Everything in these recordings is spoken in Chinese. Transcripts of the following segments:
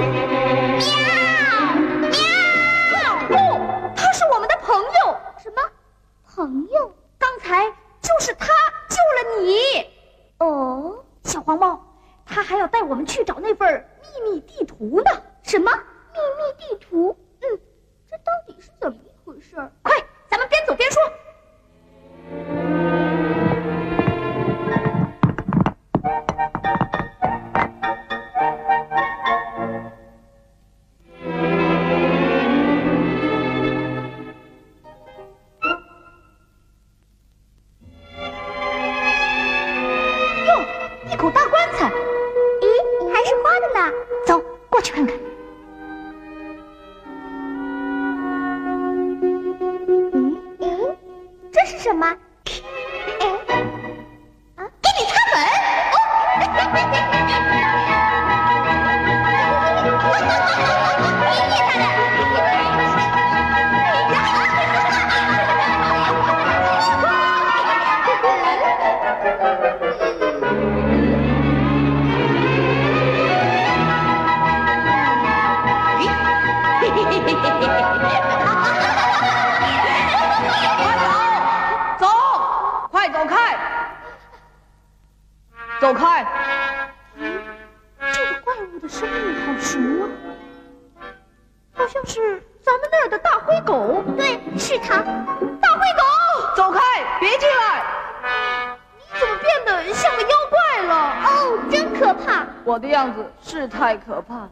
喵喵！不，他是我们的朋友。什么朋友？刚才就是他救了你。哦，小黄猫，他还要带我们去找那份秘密地图呢。什么秘密地图？嗯，这到底是怎么一回事儿？大棺材。咦，还是花的呢。走，过去看看。咦嗯，这是什么？哎，啊，给你擦粉。哦，厉害走，走开！这个怪物的声音好熟啊，好像是咱们那儿的大灰狗。对，是他，大灰狗。走开！别进来！你怎么变得像个妖怪了？哦，真可怕！我的样子是太可怕了。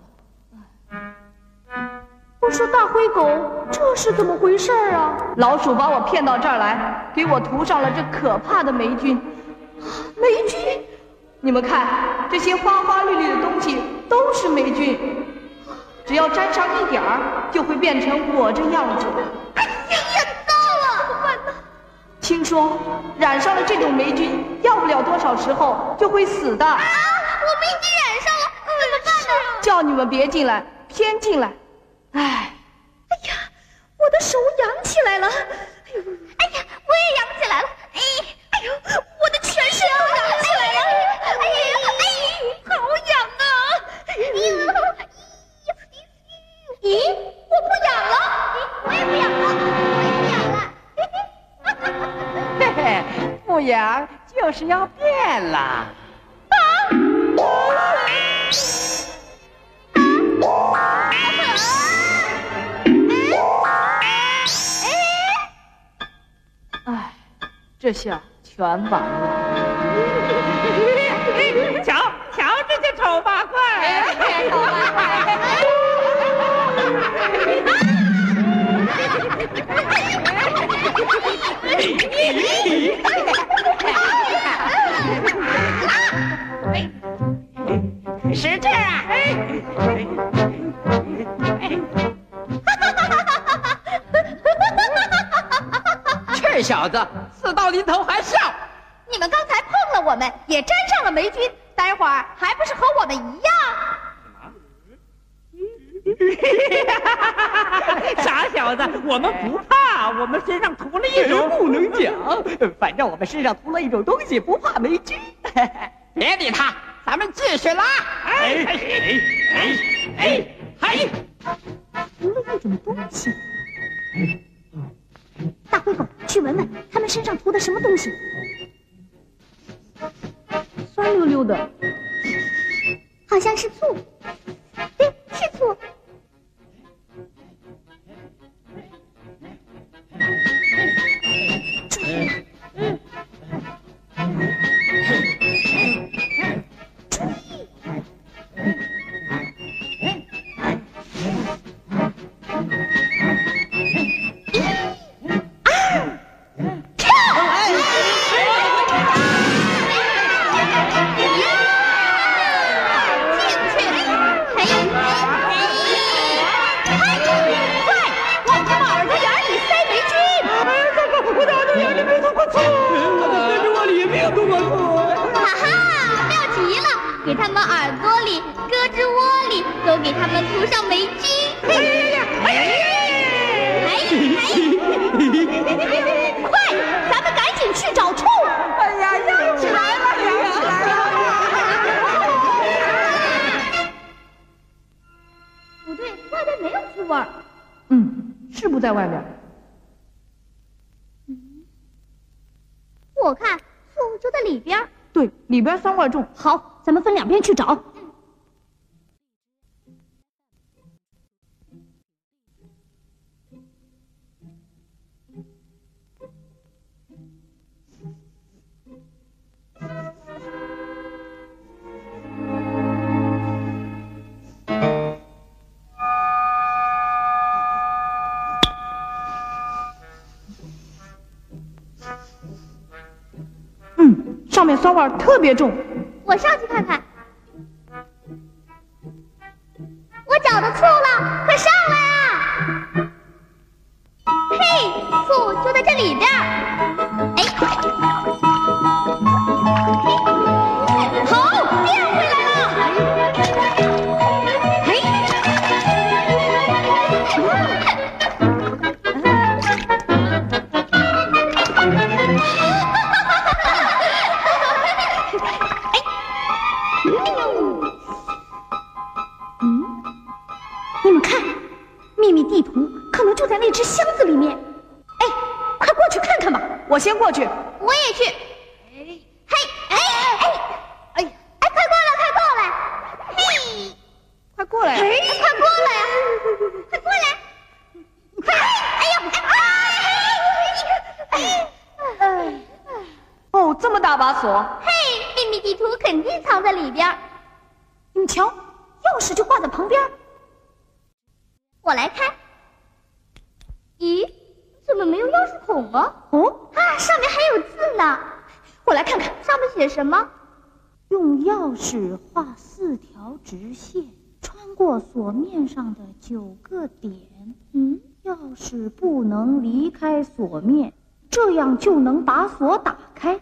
我说大灰狗，这是怎么回事儿啊？老鼠把我骗到这儿来，给我涂上了这可怕的霉菌。霉菌？你们看，这些花花绿绿的东西都是霉菌，只要沾上一点儿，就会变成我这样子。哎呀，糟了！怎么办呢？听说染上了这种霉菌，要不了多少时候就会死的。啊，我们已经染上了，怎么办呢？叫你们别进来，偏进来。哎，哎呀，我的手痒起来了！哎呦，是要变了。哎，这下全完了。小子死到临头还笑，你们刚才碰了我们，也沾上了霉菌，待会儿还不是和我们一样？傻小子，我们不怕，我们身上涂了一种不能讲，反正我们身上涂了一种东西，不怕霉菌。别理他，咱们继续拉。哎哎哎哎哎！涂了一种东西。大灰狗，去闻闻他们身上涂的什么东西。酸溜溜的，好像是醋，对，是醋。他们耳朵里、胳肢窝里都给他们涂上霉菌。哎呀呀！哎呀呀！哎呀！快，咱们赶紧去找臭。哎呀，要起来了，要起来了！不对，外边没有醋味儿。嗯，是不在外边。我看醋就在里边。对，里边酸味重。好，咱们分两边去找。特别重。我上去看看。把锁。嘿，秘密地图肯定藏在里边儿。你们瞧，钥匙就挂在旁边。我来开。咦，怎么没有钥匙孔啊？哦，啊，上面还有字呢。我来看看，上面写什么？用钥匙画四条直线，穿过锁面上的九个点。嗯，钥匙不能离开锁面，这样就能把锁打开。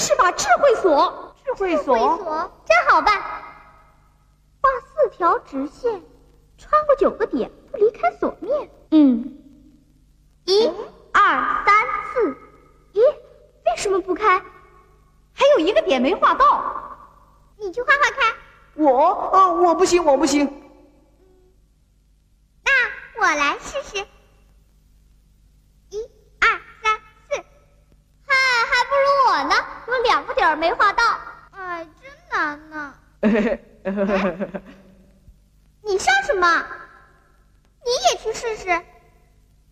是把智慧锁。智慧锁真好办。画四条直线，穿过九个点，不离开锁面。嗯，一、二、三、四。咦，为什么不开？还有一个点没画到。你去画画看。我呃，我不行，我不行。那我来试试。一、二、三、四。嗨，还不如我呢，有两个点儿没画到。哎，真难呢。你笑什么？你也去试试。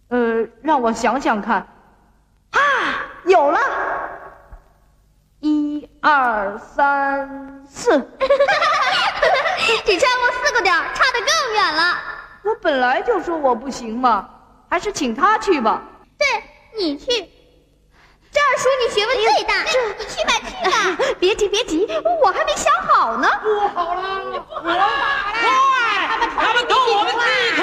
呃，让我想想看。啊，有了！一二三四。只差过四个点，差得更远了。我本来就说我不行嘛，还是请他去吧。对，你去。这二叔你学问最大，你去吧别急别急，我还没想好呢。不好了，不好了！快，他们偷我们地图